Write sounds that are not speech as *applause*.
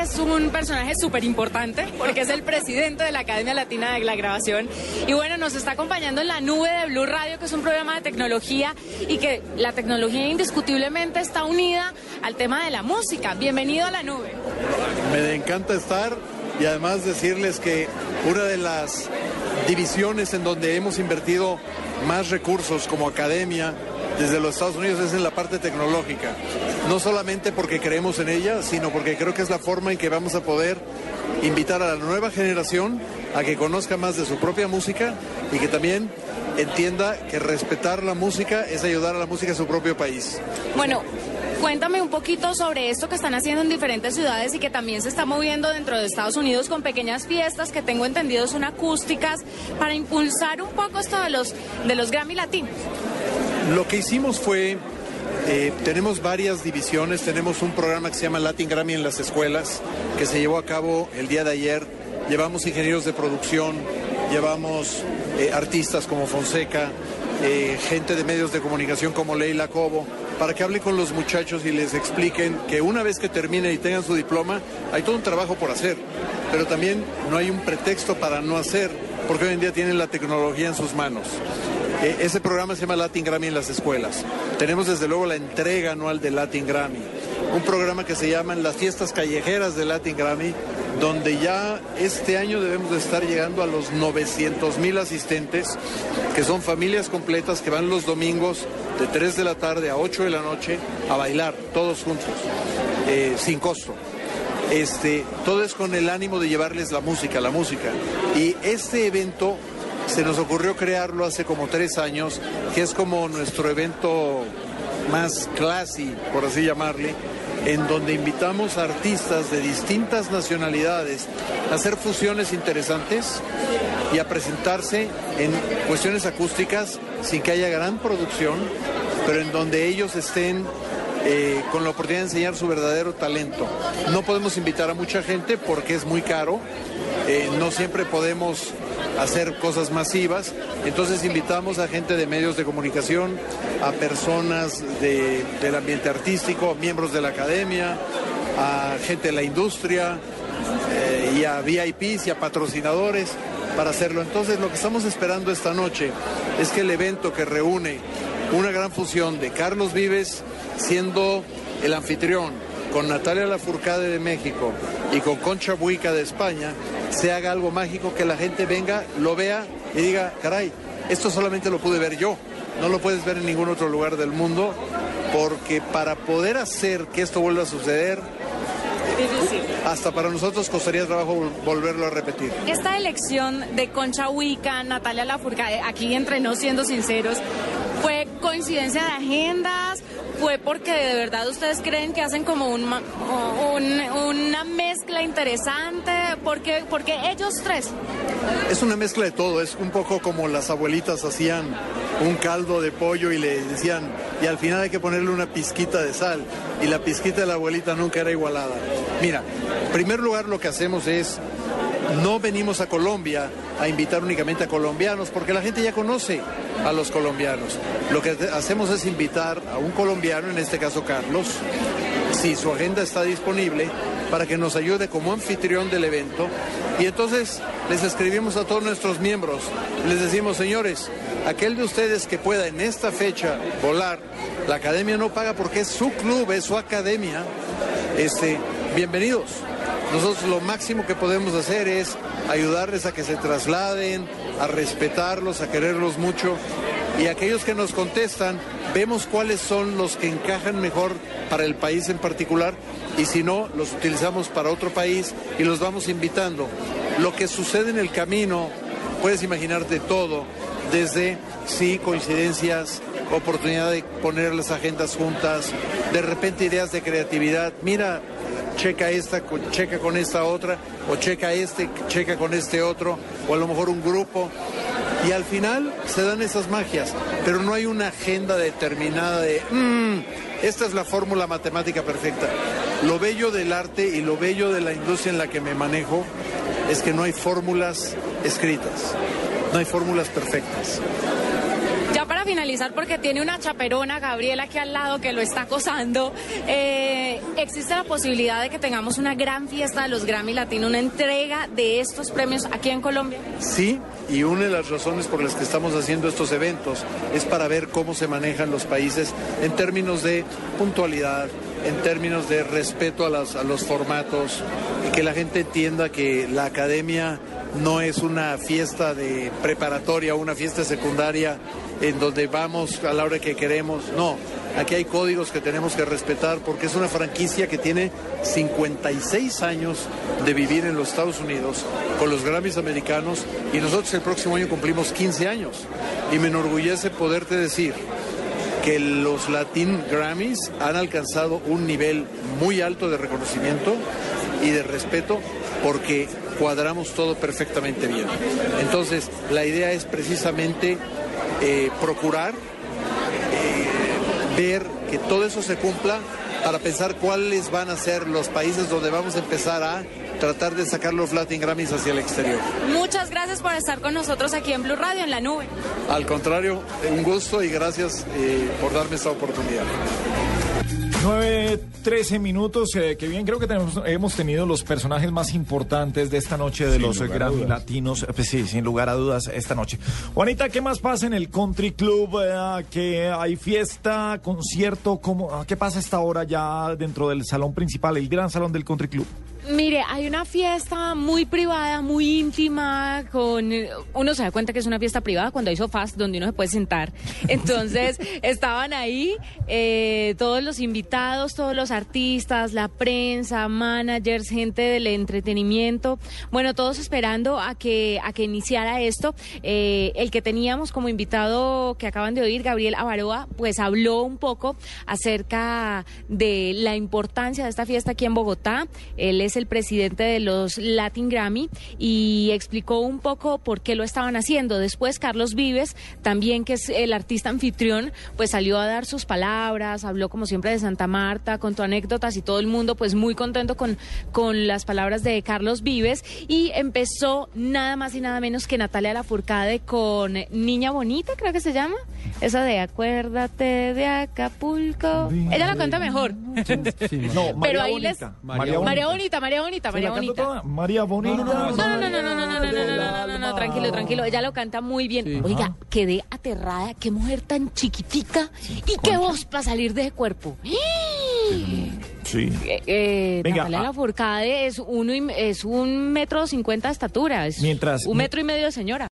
es un personaje súper importante porque es el presidente de la Academia Latina de la Grabación. Y bueno, nos está acompañando en la nube de Blue Radio, que es un programa de tecnología y que la tecnología indiscutiblemente está unida al tema de la música. Bienvenido a la nube. Me encanta estar y además decirles que una de las divisiones en donde hemos invertido más recursos como academia desde los Estados Unidos es en la parte tecnológica. No solamente porque creemos en ella, sino porque creo que es la forma en que vamos a poder invitar a la nueva generación a que conozca más de su propia música y que también entienda que respetar la música es ayudar a la música a su propio país. Bueno, Cuéntame un poquito sobre esto que están haciendo en diferentes ciudades y que también se está moviendo dentro de Estados Unidos con pequeñas fiestas que tengo entendido son acústicas para impulsar un poco esto de los, de los Grammy Latinos. Lo que hicimos fue, eh, tenemos varias divisiones, tenemos un programa que se llama Latin Grammy en las escuelas, que se llevó a cabo el día de ayer. Llevamos ingenieros de producción, llevamos eh, artistas como Fonseca, eh, gente de medios de comunicación como Leila Cobo, para que hable con los muchachos y les expliquen que una vez que terminen y tengan su diploma, hay todo un trabajo por hacer, pero también no hay un pretexto para no hacer, porque hoy en día tienen la tecnología en sus manos. Eh, ese programa se llama Latin Grammy en las escuelas. Tenemos desde luego la entrega anual de Latin Grammy, un programa que se llama las fiestas callejeras de Latin Grammy, donde ya este año debemos de estar llegando a los 900 mil asistentes, que son familias completas que van los domingos de 3 de la tarde a 8 de la noche a bailar, todos juntos, eh, sin costo. Este, todo es con el ánimo de llevarles la música, la música. Y este evento se nos ocurrió crearlo hace como tres años, que es como nuestro evento más classy, por así llamarle, en donde invitamos a artistas de distintas nacionalidades a hacer fusiones interesantes y a presentarse en cuestiones acústicas sin que haya gran producción, pero en donde ellos estén eh, con la oportunidad de enseñar su verdadero talento. No podemos invitar a mucha gente porque es muy caro, eh, no siempre podemos hacer cosas masivas, entonces invitamos a gente de medios de comunicación, a personas del ambiente artístico, miembros de la academia, a gente de la industria eh, y a VIPs y a patrocinadores para hacerlo. Entonces lo que estamos esperando esta noche es que el evento que reúne una gran fusión de Carlos Vives siendo el anfitrión, con Natalia Lafourcade de México y con Concha Buica de España, se haga algo mágico, que la gente venga, lo vea y diga, caray, esto solamente lo pude ver yo, no lo puedes ver en ningún otro lugar del mundo, porque para poder hacer que esto vuelva a suceder, hasta para nosotros costaría trabajo volverlo a repetir. Esta elección de Concha Huica, Natalia Lafourcade, aquí entre siendo sinceros, ¿fue coincidencia de agendas? ¿Fue porque de verdad ustedes creen que hacen como un, una mezcla interesante? porque porque ellos tres? Es una mezcla de todo, es un poco como las abuelitas hacían un caldo de pollo y le decían, y al final hay que ponerle una pizquita de sal, y la pizquita de la abuelita nunca era igualada. Mira, en primer lugar lo que hacemos es, no venimos a Colombia a invitar únicamente a colombianos, porque la gente ya conoce a los colombianos. Lo que hacemos es invitar a un colombiano, en este caso Carlos, si su agenda está disponible, para que nos ayude como anfitrión del evento. Y entonces les escribimos a todos nuestros miembros, les decimos, señores, aquel de ustedes que pueda en esta fecha volar, la academia no paga porque es su club, es su academia, este, bienvenidos. Nosotros lo máximo que podemos hacer es ayudarles a que se trasladen, a respetarlos, a quererlos mucho. Y aquellos que nos contestan, vemos cuáles son los que encajan mejor para el país en particular y si no, los utilizamos para otro país y los vamos invitando. Lo que sucede en el camino, puedes imaginarte todo, desde, sí, coincidencias, oportunidad de poner las agendas juntas, de repente ideas de creatividad, mira, checa esta, checa con esta otra, o checa este, checa con este otro, o a lo mejor un grupo. Y al final se dan esas magias, pero no hay una agenda determinada de, mmm, esta es la fórmula matemática perfecta. Lo bello del arte y lo bello de la industria en la que me manejo es que no hay fórmulas escritas, no hay fórmulas perfectas. Finalizar, porque tiene una chaperona, Gabriela, aquí al lado que lo está acosando, eh, ¿existe la posibilidad de que tengamos una gran fiesta de los Grammy Latino, una entrega de estos premios aquí en Colombia? Sí, y una de las razones por las que estamos haciendo estos eventos es para ver cómo se manejan los países en términos de puntualidad, en términos de respeto a, a los formatos y que la gente entienda que la academia no es una fiesta de preparatoria, una fiesta secundaria en donde vamos a la hora que queremos. No, aquí hay códigos que tenemos que respetar porque es una franquicia que tiene 56 años de vivir en los Estados Unidos con los Grammys americanos y nosotros el próximo año cumplimos 15 años. Y me enorgullece poderte decir que los Latin Grammys han alcanzado un nivel muy alto de reconocimiento y de respeto porque cuadramos todo perfectamente bien. Entonces, la idea es precisamente eh, procurar eh, ver que todo eso se cumpla para pensar cuáles van a ser los países donde vamos a empezar a tratar de sacar los Latin Grammys hacia el exterior. Muchas gracias por estar con nosotros aquí en Blue Radio, en la nube. Al contrario, un gusto y gracias eh, por darme esta oportunidad. 9, 13 minutos, eh, que bien, creo que tenemos, hemos tenido los personajes más importantes de esta noche de los Grammy Latinos. Pues sí, sin lugar a dudas, esta noche. Juanita, ¿qué más pasa en el Country Club? Eh, que hay fiesta, concierto, ¿cómo, ah, ¿qué pasa a esta hora ya dentro del salón principal, el gran salón del Country Club? Mire, hay una fiesta muy privada, muy íntima, con uno se da cuenta que es una fiesta privada cuando hay sofás donde uno se puede sentar. Entonces *laughs* estaban ahí eh, todos los invitados, todos los artistas, la prensa, managers, gente del entretenimiento, bueno, todos esperando a que a que iniciara esto. Eh, el que teníamos como invitado que acaban de oír, Gabriel Avaroa, pues habló un poco acerca de la importancia de esta fiesta aquí en Bogotá. Él es el presidente de los Latin Grammy y explicó un poco por qué lo estaban haciendo. Después Carlos Vives, también que es el artista anfitrión, pues salió a dar sus palabras, habló como siempre de Santa Marta, contó anécdotas y todo el mundo pues muy contento con, con las palabras de Carlos Vives y empezó nada más y nada menos que Natalia Lafourcade con Niña Bonita, creo que se llama, esa de Acuérdate de Acapulco. Ella la canta mejor. No, María Pero ahí Bonita. les... María María Bonita. Bonita, María Bonita, ¿Se María Bonita. toda? María Bonita. No, no, no, no, no, no, no, no, no, no, no, no, no, no, tranquilo, tranquilo. Ella lo canta muy bien. Oiga, quedé aterrada. Qué mujer tan chiquitica y qué voz para salir de ese cuerpo. Sí. Eh, eh, Venga, Natalia ah. Lafourcade es uno y- es un metro cincuenta de estatura, es Mientras- un metro y medio de señora.